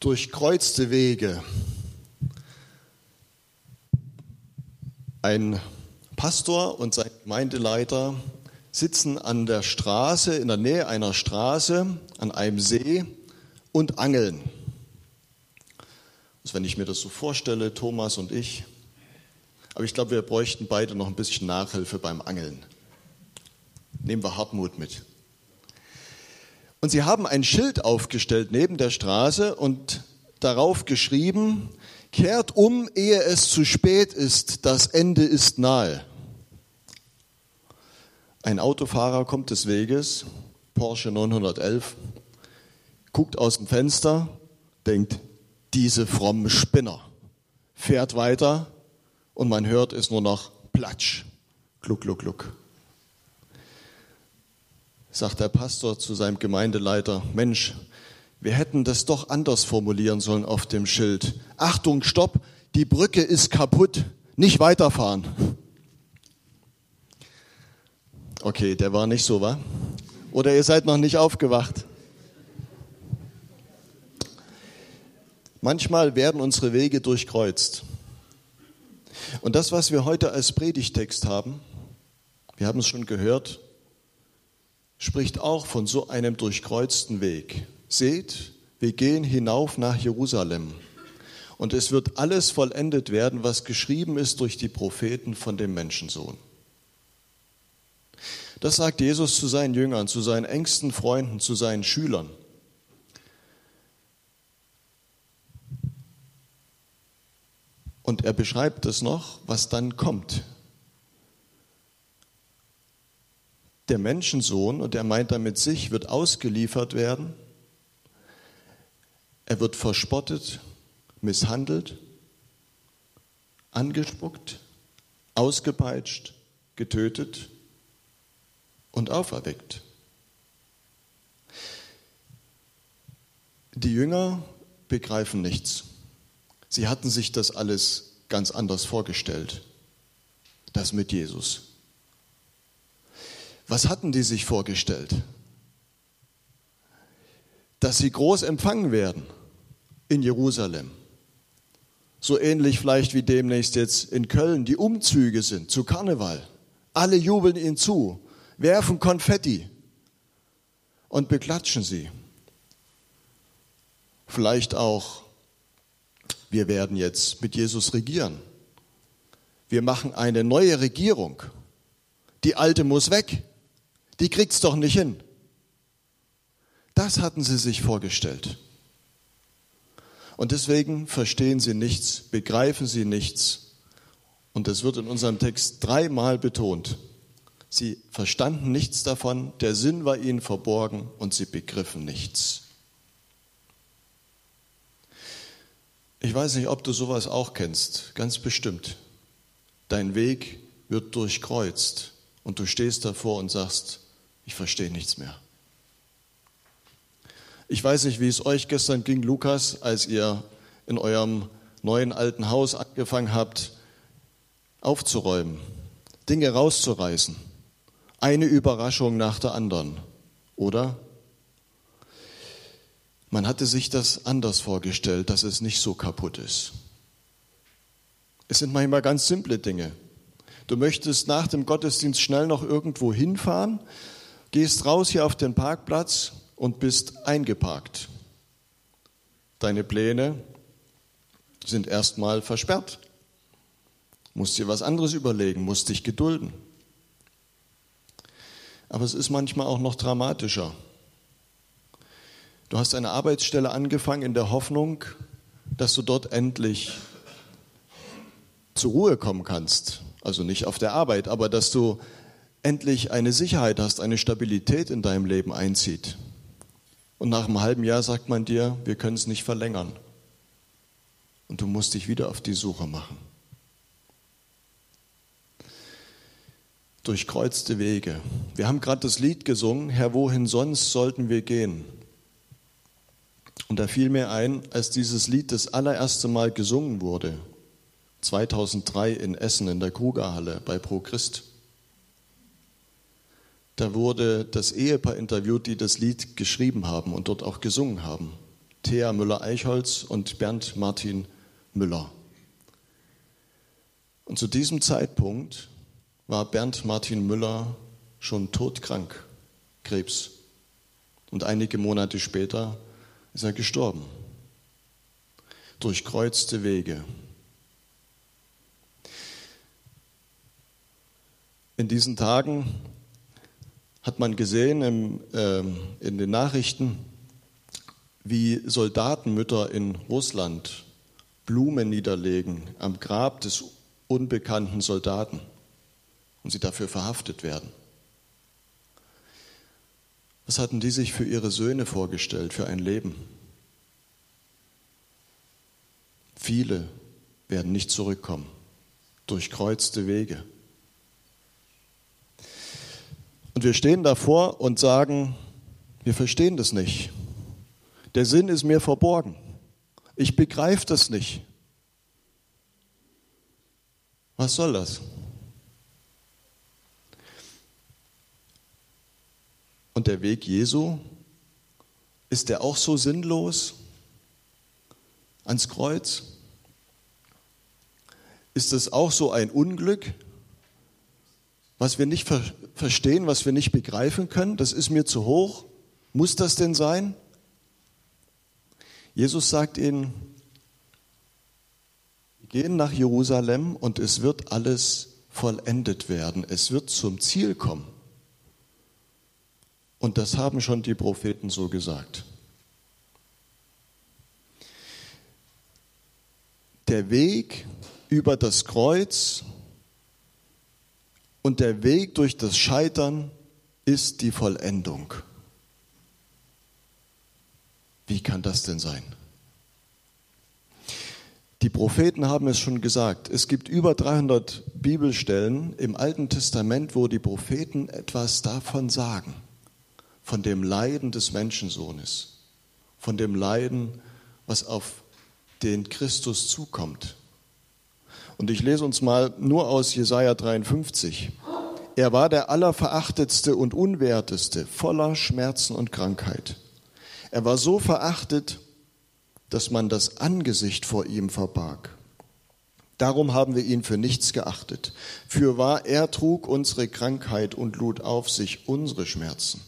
Durchkreuzte Wege. Ein Pastor und sein Gemeindeleiter sitzen an der Straße, in der Nähe einer Straße, an einem See und angeln. Also wenn ich mir das so vorstelle, Thomas und ich, aber ich glaube, wir bräuchten beide noch ein bisschen Nachhilfe beim Angeln. Nehmen wir Hartmut mit. Und sie haben ein Schild aufgestellt neben der Straße und darauf geschrieben, kehrt um, ehe es zu spät ist, das Ende ist nahe. Ein Autofahrer kommt des Weges, Porsche 911, guckt aus dem Fenster, denkt, diese frommen Spinner, fährt weiter und man hört es nur noch Platsch, gluck, gluck, gluck sagt der Pastor zu seinem Gemeindeleiter, Mensch, wir hätten das doch anders formulieren sollen auf dem Schild. Achtung, stopp, die Brücke ist kaputt, nicht weiterfahren. Okay, der war nicht so, wa? Oder ihr seid noch nicht aufgewacht? Manchmal werden unsere Wege durchkreuzt. Und das, was wir heute als Predigtext haben, wir haben es schon gehört, spricht auch von so einem durchkreuzten Weg. Seht, wir gehen hinauf nach Jerusalem. Und es wird alles vollendet werden, was geschrieben ist durch die Propheten von dem Menschensohn. Das sagt Jesus zu seinen Jüngern, zu seinen engsten Freunden, zu seinen Schülern. Und er beschreibt es noch, was dann kommt. Der Menschensohn, und er meint damit sich, wird ausgeliefert werden. Er wird verspottet, misshandelt, angespuckt, ausgepeitscht, getötet und auferweckt. Die Jünger begreifen nichts. Sie hatten sich das alles ganz anders vorgestellt. Das mit Jesus. Was hatten die sich vorgestellt? Dass sie groß empfangen werden in Jerusalem. So ähnlich vielleicht wie demnächst jetzt in Köln die Umzüge sind zu Karneval. Alle jubeln ihnen zu, werfen Konfetti und beklatschen sie. Vielleicht auch, wir werden jetzt mit Jesus regieren. Wir machen eine neue Regierung. Die alte muss weg die kriegt's doch nicht hin. Das hatten sie sich vorgestellt. Und deswegen verstehen sie nichts, begreifen sie nichts. Und es wird in unserem Text dreimal betont. Sie verstanden nichts davon, der Sinn war ihnen verborgen und sie begriffen nichts. Ich weiß nicht, ob du sowas auch kennst, ganz bestimmt. Dein Weg wird durchkreuzt und du stehst davor und sagst, ich verstehe nichts mehr. Ich weiß nicht, wie es euch gestern ging, Lukas, als ihr in eurem neuen alten Haus angefangen habt, aufzuräumen, Dinge rauszureißen. Eine Überraschung nach der anderen, oder? Man hatte sich das anders vorgestellt, dass es nicht so kaputt ist. Es sind manchmal ganz simple Dinge. Du möchtest nach dem Gottesdienst schnell noch irgendwo hinfahren, Gehst raus hier auf den Parkplatz und bist eingeparkt. Deine Pläne sind erstmal versperrt. Musst dir was anderes überlegen, musst dich gedulden. Aber es ist manchmal auch noch dramatischer. Du hast eine Arbeitsstelle angefangen in der Hoffnung, dass du dort endlich zur Ruhe kommen kannst. Also nicht auf der Arbeit, aber dass du endlich eine Sicherheit hast, eine Stabilität in deinem Leben einzieht. Und nach einem halben Jahr sagt man dir, wir können es nicht verlängern. Und du musst dich wieder auf die Suche machen. Durchkreuzte Wege. Wir haben gerade das Lied gesungen, Herr, wohin sonst sollten wir gehen? Und da fiel mir ein, als dieses Lied das allererste Mal gesungen wurde, 2003 in Essen in der Krugerhalle bei Pro Christ. Da wurde das Ehepaar interviewt, die das Lied geschrieben haben und dort auch gesungen haben. Thea Müller-Eichholz und Bernd Martin Müller. Und zu diesem Zeitpunkt war Bernd Martin Müller schon todkrank, Krebs. Und einige Monate später ist er gestorben. Durchkreuzte Wege. In diesen Tagen hat man gesehen im, äh, in den Nachrichten, wie Soldatenmütter in Russland Blumen niederlegen am Grab des unbekannten Soldaten und sie dafür verhaftet werden. Was hatten die sich für ihre Söhne vorgestellt, für ein Leben? Viele werden nicht zurückkommen, durchkreuzte Wege. Und wir stehen davor und sagen, wir verstehen das nicht. Der Sinn ist mir verborgen. Ich begreife das nicht. Was soll das? Und der Weg Jesu, ist der auch so sinnlos ans Kreuz? Ist es auch so ein Unglück, was wir nicht ver verstehen, was wir nicht begreifen können? Das ist mir zu hoch. Muss das denn sein? Jesus sagt ihnen, wir gehen nach Jerusalem und es wird alles vollendet werden. Es wird zum Ziel kommen. Und das haben schon die Propheten so gesagt. Der Weg über das Kreuz und der Weg durch das Scheitern ist die Vollendung. Wie kann das denn sein? Die Propheten haben es schon gesagt. Es gibt über 300 Bibelstellen im Alten Testament, wo die Propheten etwas davon sagen von dem Leiden des Menschensohnes, von dem Leiden, was auf den Christus zukommt. Und ich lese uns mal nur aus Jesaja 53. Er war der allerverachtetste und unwerteste, voller Schmerzen und Krankheit. Er war so verachtet, dass man das Angesicht vor ihm verbarg. Darum haben wir ihn für nichts geachtet. Für wahr, er trug unsere Krankheit und lud auf sich unsere Schmerzen.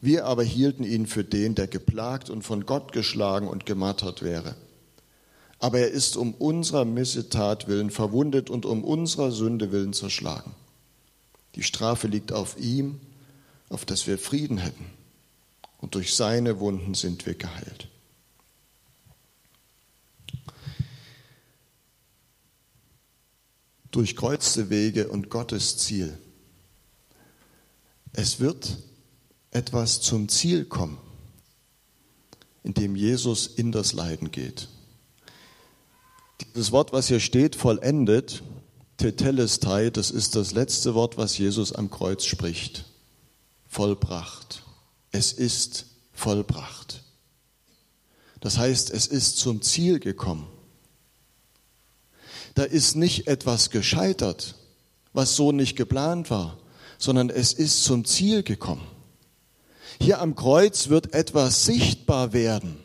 Wir aber hielten ihn für den, der geplagt und von Gott geschlagen und gemartert wäre. Aber er ist um unserer Missetat willen verwundet und um unserer Sünde willen zerschlagen. Die Strafe liegt auf ihm, auf dass wir Frieden hätten. Und durch seine Wunden sind wir geheilt. Durchkreuzte Wege und Gottes Ziel. Es wird etwas zum Ziel kommen, indem Jesus in das Leiden geht. Dieses Wort, was hier steht, vollendet, tetelestai, das ist das letzte Wort, was Jesus am Kreuz spricht. Vollbracht. Es ist vollbracht. Das heißt, es ist zum Ziel gekommen. Da ist nicht etwas gescheitert, was so nicht geplant war, sondern es ist zum Ziel gekommen. Hier am Kreuz wird etwas sichtbar werden.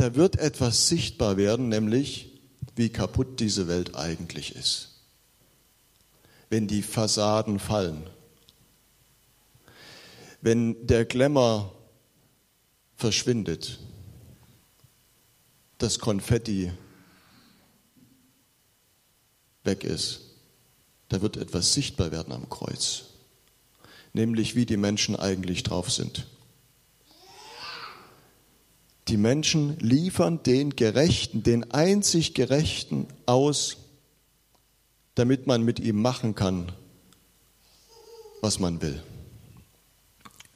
Da wird etwas sichtbar werden, nämlich wie kaputt diese Welt eigentlich ist. Wenn die Fassaden fallen, wenn der Glamour verschwindet, das Konfetti weg ist, da wird etwas sichtbar werden am Kreuz nämlich wie die Menschen eigentlich drauf sind. Die Menschen liefern den Gerechten, den einzig Gerechten aus, damit man mit ihm machen kann, was man will.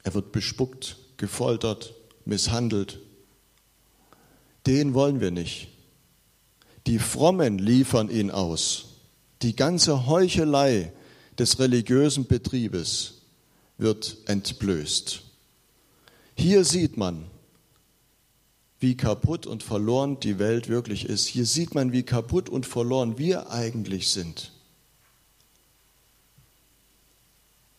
Er wird bespuckt, gefoltert, misshandelt. Den wollen wir nicht. Die Frommen liefern ihn aus. Die ganze Heuchelei des religiösen Betriebes wird entblößt. Hier sieht man, wie kaputt und verloren die Welt wirklich ist. Hier sieht man, wie kaputt und verloren wir eigentlich sind.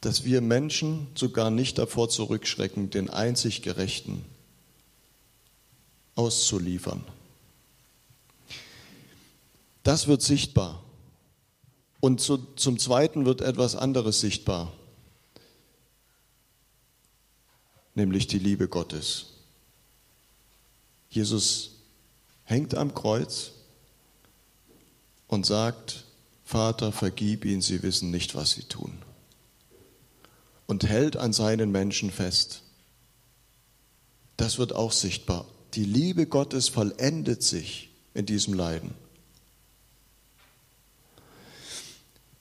Dass wir Menschen sogar nicht davor zurückschrecken, den einzig Gerechten auszuliefern. Das wird sichtbar. Und zu, zum Zweiten wird etwas anderes sichtbar, nämlich die Liebe Gottes. Jesus hängt am Kreuz und sagt, Vater, vergib ihnen, sie wissen nicht, was sie tun. Und hält an seinen Menschen fest. Das wird auch sichtbar. Die Liebe Gottes vollendet sich in diesem Leiden.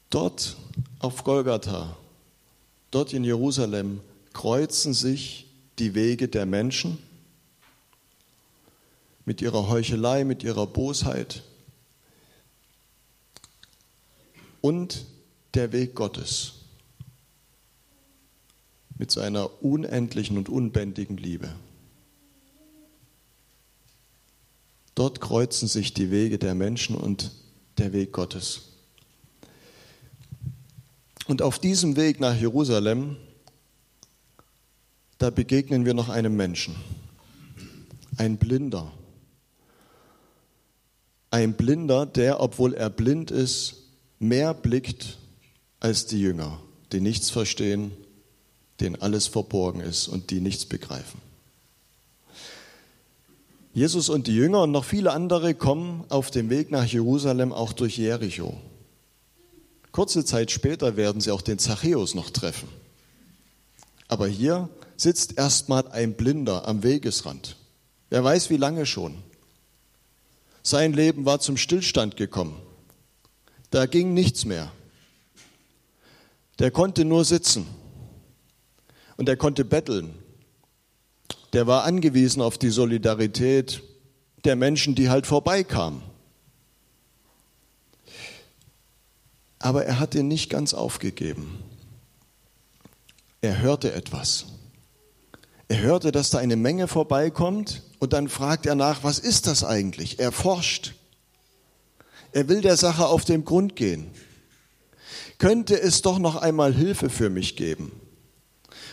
Dort auf Golgatha, dort in Jerusalem, kreuzen sich die Wege der Menschen mit ihrer Heuchelei, mit ihrer Bosheit und der Weg Gottes mit seiner unendlichen und unbändigen Liebe. Dort kreuzen sich die Wege der Menschen und der Weg Gottes. Und auf diesem Weg nach Jerusalem, da begegnen wir noch einem Menschen, ein Blinder. Ein Blinder, der, obwohl er blind ist, mehr blickt als die Jünger, die nichts verstehen, denen alles verborgen ist und die nichts begreifen. Jesus und die Jünger und noch viele andere kommen auf dem Weg nach Jerusalem auch durch Jericho. Kurze Zeit später werden sie auch den Zachäus noch treffen. Aber hier sitzt erstmal ein Blinder am Wegesrand. Wer weiß, wie lange schon. Sein Leben war zum Stillstand gekommen. Da ging nichts mehr. Der konnte nur sitzen und er konnte betteln der war angewiesen auf die Solidarität der Menschen, die halt vorbeikamen. Aber er hat ihn nicht ganz aufgegeben. Er hörte etwas. Er hörte, dass da eine Menge vorbeikommt und dann fragt er nach, was ist das eigentlich? Er forscht. Er will der Sache auf den Grund gehen. Könnte es doch noch einmal Hilfe für mich geben?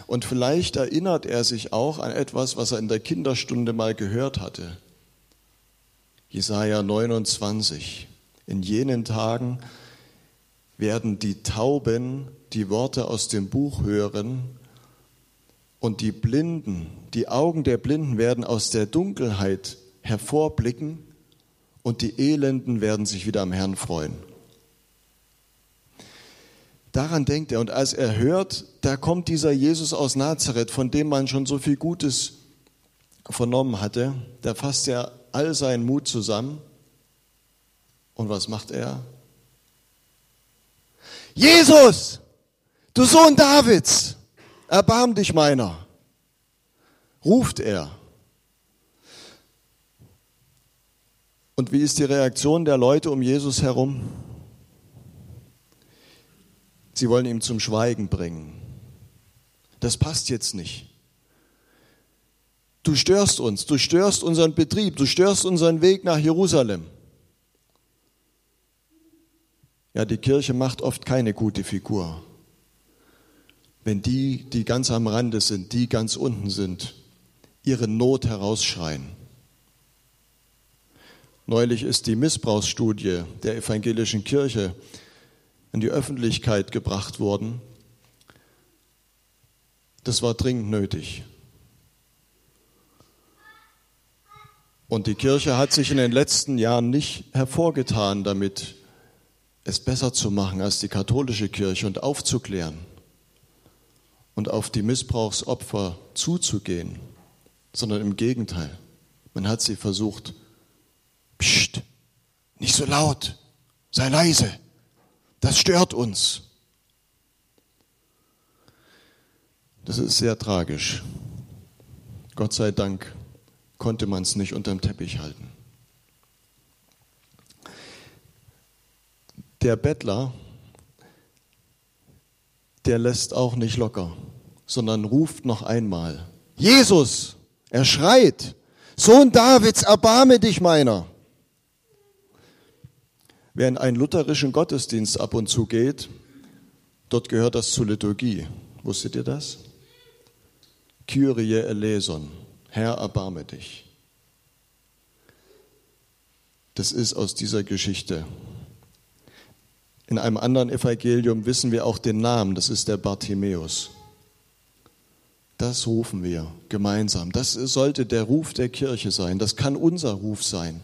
Und vielleicht erinnert er sich auch an etwas, was er in der Kinderstunde mal gehört hatte. Jesaja 29. In jenen Tagen werden die Tauben die Worte aus dem Buch hören und die Blinden, die Augen der Blinden werden aus der Dunkelheit hervorblicken und die Elenden werden sich wieder am Herrn freuen. Daran denkt er. Und als er hört, da kommt dieser Jesus aus Nazareth, von dem man schon so viel Gutes vernommen hatte, da fasst er all seinen Mut zusammen. Und was macht er? Jesus, du Sohn Davids, erbarm dich meiner, ruft er. Und wie ist die Reaktion der Leute um Jesus herum? Sie wollen ihn zum Schweigen bringen. Das passt jetzt nicht. Du störst uns, du störst unseren Betrieb, du störst unseren Weg nach Jerusalem. Ja, die Kirche macht oft keine gute Figur. Wenn die, die ganz am Rande sind, die ganz unten sind, ihre Not herausschreien. Neulich ist die Missbrauchsstudie der evangelischen Kirche in die Öffentlichkeit gebracht worden. Das war dringend nötig. Und die Kirche hat sich in den letzten Jahren nicht hervorgetan, damit es besser zu machen als die katholische Kirche und aufzuklären und auf die Missbrauchsopfer zuzugehen, sondern im Gegenteil. Man hat sie versucht, Psst, nicht so laut, sei leise. Das stört uns. Das ist sehr tragisch. Gott sei Dank konnte man es nicht unterm Teppich halten. Der Bettler, der lässt auch nicht locker, sondern ruft noch einmal, Jesus, er schreit, Sohn Davids, erbarme dich meiner. Wer in einen lutherischen Gottesdienst ab und zu geht, dort gehört das zur Liturgie. Wusstet ihr das? Kyrie eleison, Herr, erbarme dich. das ist aus dieser Geschichte. In einem anderen Evangelium wissen wir auch den Namen, das ist der Bartimäus. Das rufen wir gemeinsam. Das sollte der Ruf der Kirche sein. Das kann unser Ruf sein.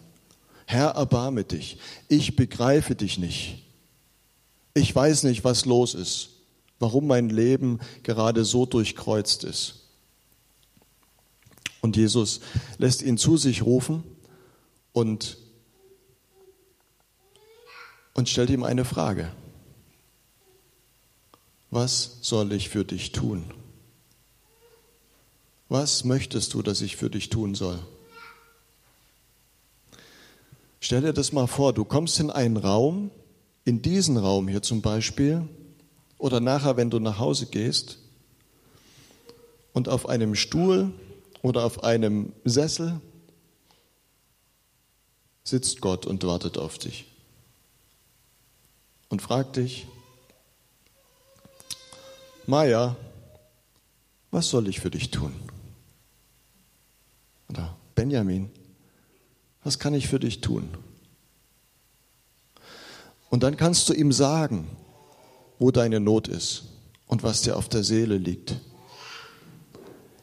Herr, erbarme dich. Ich begreife dich nicht. Ich weiß nicht, was los ist, warum mein Leben gerade so durchkreuzt ist. Und Jesus lässt ihn zu sich rufen und, und stellt ihm eine Frage. Was soll ich für dich tun? Was möchtest du, dass ich für dich tun soll? Stell dir das mal vor, du kommst in einen Raum, in diesen Raum hier zum Beispiel, oder nachher, wenn du nach Hause gehst, und auf einem Stuhl oder auf einem Sessel sitzt Gott und wartet auf dich und fragt dich, Maja, was soll ich für dich tun? Oder Benjamin, was kann ich für dich tun? Und dann kannst du ihm sagen, wo deine Not ist und was dir auf der Seele liegt.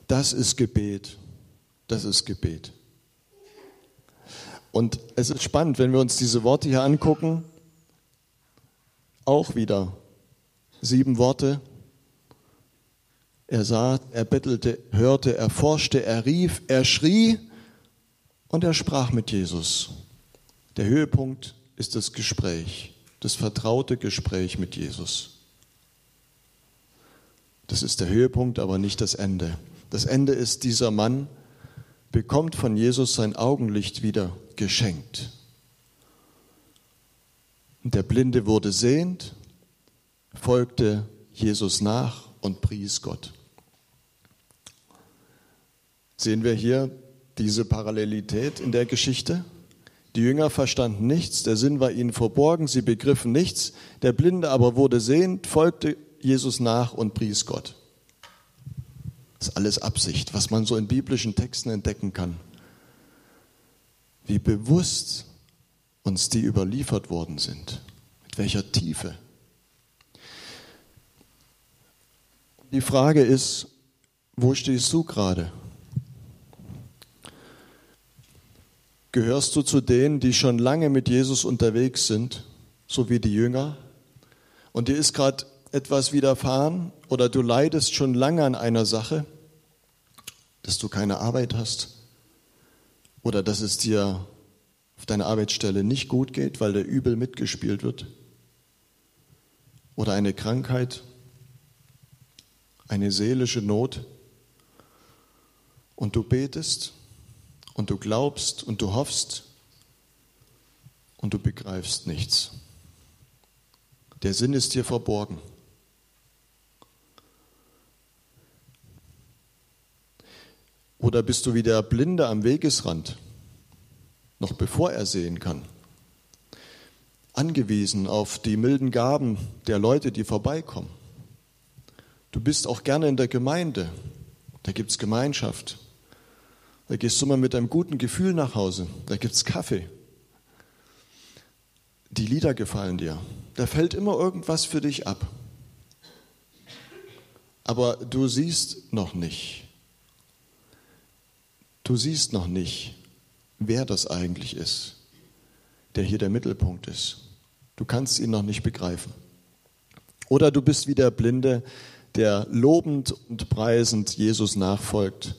Das ist Gebet. Das ist Gebet. Und es ist spannend, wenn wir uns diese Worte hier angucken. Auch wieder sieben Worte. Er sah, er bettelte, hörte, er forschte, er rief, er schrie und er sprach mit Jesus. Der Höhepunkt ist das Gespräch, das vertraute Gespräch mit Jesus. Das ist der Höhepunkt, aber nicht das Ende. Das Ende ist, dieser Mann bekommt von Jesus sein Augenlicht wieder geschenkt. Der Blinde wurde sehend, folgte Jesus nach und pries Gott. Sehen wir hier diese Parallelität in der Geschichte? Die Jünger verstanden nichts, der Sinn war ihnen verborgen, sie begriffen nichts, der Blinde aber wurde sehend, folgte Jesus nach und pries Gott. Das ist alles Absicht, was man so in biblischen Texten entdecken kann. Wie bewusst uns die überliefert worden sind, mit welcher Tiefe. Die Frage ist, wo stehst du gerade? Gehörst du zu denen, die schon lange mit Jesus unterwegs sind, so wie die Jünger? Und dir ist gerade etwas widerfahren oder du leidest schon lange an einer Sache, dass du keine Arbeit hast oder dass es dir auf deiner Arbeitsstelle nicht gut geht, weil der Übel mitgespielt wird oder eine Krankheit, eine seelische Not und du betest und du glaubst und du hoffst und du begreifst nichts. Der Sinn ist dir verborgen. Oder bist du wie der Blinde am Wegesrand, noch bevor er sehen kann, angewiesen auf die milden Gaben der Leute, die vorbeikommen? Du bist auch gerne in der Gemeinde, da gibt es Gemeinschaft, da gehst du mal mit einem guten Gefühl nach Hause. Da gibt es Kaffee. Die Lieder gefallen dir. Da fällt immer irgendwas für dich ab. Aber du siehst noch nicht. Du siehst noch nicht, wer das eigentlich ist, der hier der Mittelpunkt ist. Du kannst ihn noch nicht begreifen. Oder du bist wie der Blinde, der lobend und preisend Jesus nachfolgt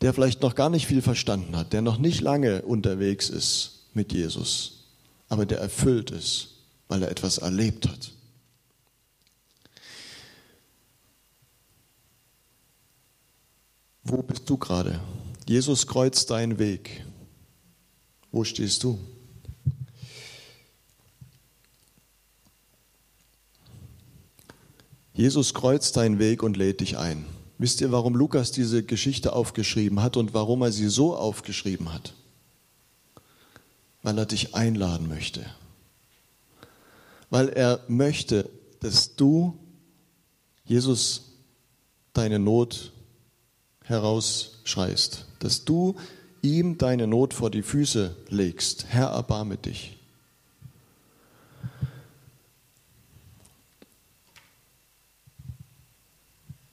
der vielleicht noch gar nicht viel verstanden hat, der noch nicht lange unterwegs ist mit Jesus, aber der erfüllt ist, weil er etwas erlebt hat. Wo bist du gerade? Jesus kreuzt deinen Weg. Wo stehst du? Jesus kreuzt deinen Weg und lädt dich ein. Wisst ihr, warum Lukas diese Geschichte aufgeschrieben hat und warum er sie so aufgeschrieben hat? Weil er dich einladen möchte. Weil er möchte, dass du Jesus deine Not herausschreist. Dass du ihm deine Not vor die Füße legst, Herr, erbarme dich.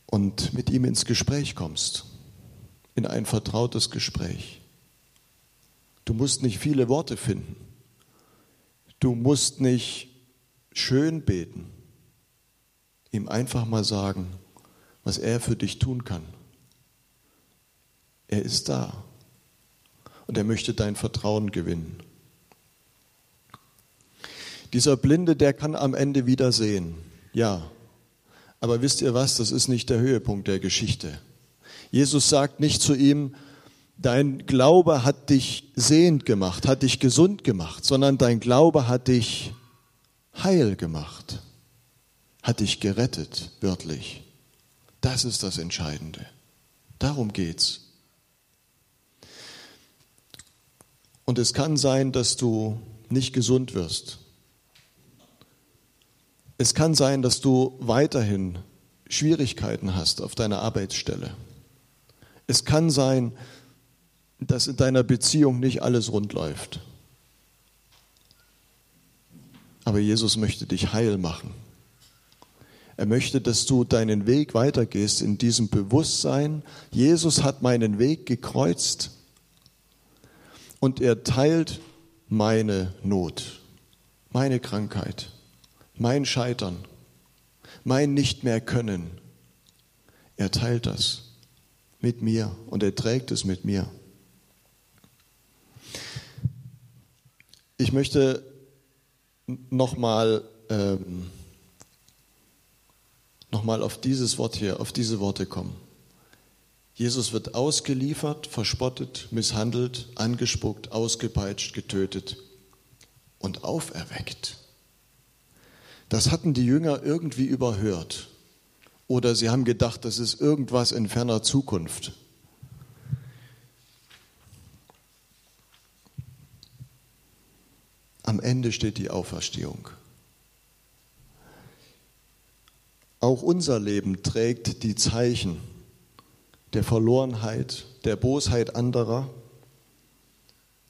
Und mit ihm ins Gespräch kommst, in ein vertrautes Gespräch. Du musst nicht viele Worte finden. Du musst nicht schön beten. Ihm einfach mal sagen, was er für dich tun kann. Er ist da und er möchte dein Vertrauen gewinnen. Dieser Blinde, der kann am Ende wieder sehen. Ja, aber wisst ihr was, das ist nicht der Höhepunkt der Geschichte. Jesus sagt nicht zu ihm, dein Glaube hat dich sehend gemacht, hat dich gesund gemacht, sondern dein Glaube hat dich heil gemacht, hat dich gerettet, wörtlich. Das ist das Entscheidende. Darum geht's. Und es kann sein, dass du nicht gesund wirst. Es kann sein, dass du weiterhin Schwierigkeiten hast auf deiner Arbeitsstelle. Es kann sein, dass in deiner Beziehung nicht alles rund läuft. Aber Jesus möchte dich heil machen. Er möchte, dass du deinen Weg weitergehst in diesem Bewusstsein. Jesus hat meinen Weg gekreuzt und er teilt meine Not, meine Krankheit, mein Scheitern, mein Nicht mehr können. Er teilt das mit mir und er trägt es mit mir. Ich möchte nochmal ähm, noch auf dieses Wort hier, auf diese Worte kommen. Jesus wird ausgeliefert, verspottet, misshandelt, angespuckt, ausgepeitscht, getötet und auferweckt. Das hatten die Jünger irgendwie überhört. Oder sie haben gedacht, das ist irgendwas in ferner Zukunft. Am Ende steht die Auferstehung. Auch unser Leben trägt die Zeichen der Verlorenheit, der Bosheit anderer,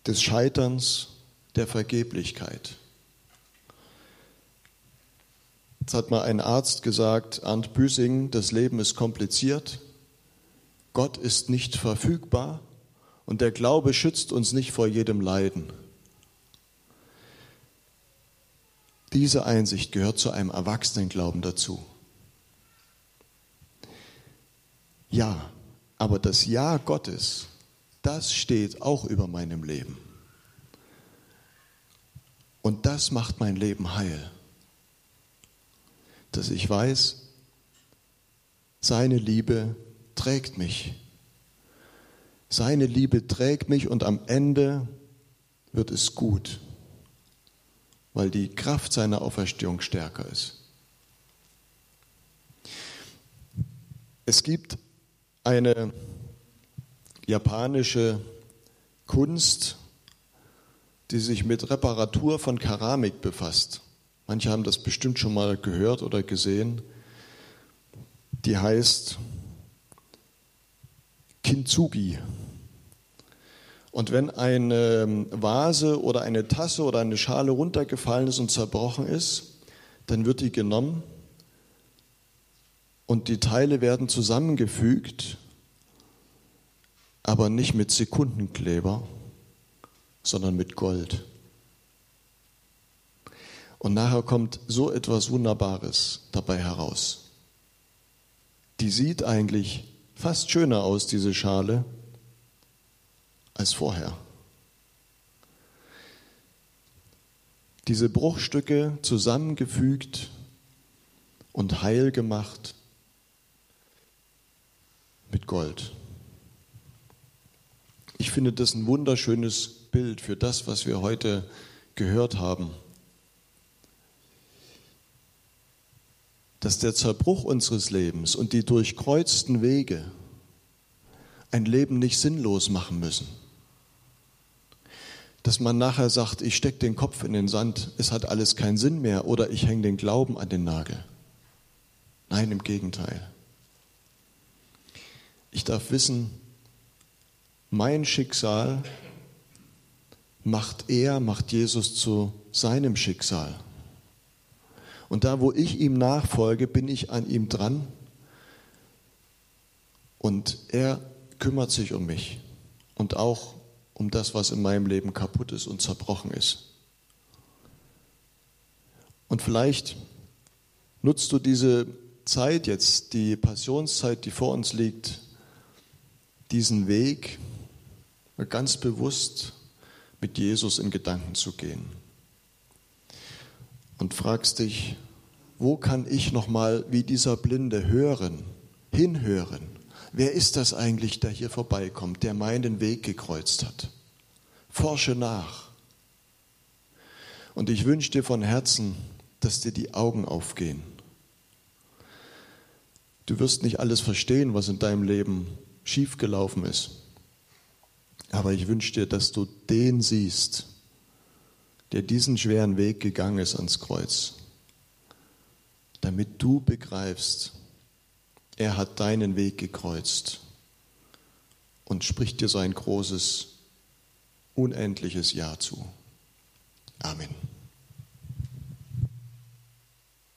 des Scheiterns, der Vergeblichkeit. Jetzt hat mal ein Arzt gesagt, Arndt Büsing, das Leben ist kompliziert, Gott ist nicht verfügbar und der Glaube schützt uns nicht vor jedem Leiden. Diese Einsicht gehört zu einem Erwachsenenglauben dazu. Ja, aber das Ja Gottes, das steht auch über meinem Leben. Und das macht mein Leben heil. Dass ich weiß, seine Liebe trägt mich. Seine Liebe trägt mich und am Ende wird es gut, weil die Kraft seiner Auferstehung stärker ist. Es gibt eine japanische Kunst, die sich mit Reparatur von Keramik befasst. Manche haben das bestimmt schon mal gehört oder gesehen. Die heißt Kintsugi. Und wenn eine Vase oder eine Tasse oder eine Schale runtergefallen ist und zerbrochen ist, dann wird die genommen und die Teile werden zusammengefügt, aber nicht mit Sekundenkleber, sondern mit Gold. Und nachher kommt so etwas Wunderbares dabei heraus. Die sieht eigentlich fast schöner aus, diese Schale, als vorher. Diese Bruchstücke zusammengefügt und heil gemacht mit Gold. Ich finde das ein wunderschönes Bild für das, was wir heute gehört haben. Dass der Zerbruch unseres Lebens und die durchkreuzten Wege ein Leben nicht sinnlos machen müssen. Dass man nachher sagt, ich stecke den Kopf in den Sand, es hat alles keinen Sinn mehr oder ich hänge den Glauben an den Nagel. Nein, im Gegenteil. Ich darf wissen, Mein Schicksal macht er, macht Jesus zu seinem Schicksal. Und da, wo ich ihm nachfolge, bin ich an ihm dran und er kümmert sich um mich und auch um das, was in meinem Leben kaputt ist und zerbrochen ist. Und vielleicht nutzt du diese Zeit jetzt, die Passionszeit, die vor uns liegt, diesen Weg ganz bewusst mit Jesus in Gedanken zu gehen. Und fragst dich, wo kann ich noch mal wie dieser Blinde hören, hinhören? Wer ist das eigentlich, der hier vorbeikommt, der meinen Weg gekreuzt hat? Forsche nach. Und ich wünsche dir von Herzen, dass dir die Augen aufgehen. Du wirst nicht alles verstehen, was in deinem Leben schiefgelaufen ist. Aber ich wünsche dir, dass du den siehst, der diesen schweren Weg gegangen ist ans Kreuz, damit du begreifst, er hat deinen Weg gekreuzt und spricht dir sein großes, unendliches Ja zu. Amen.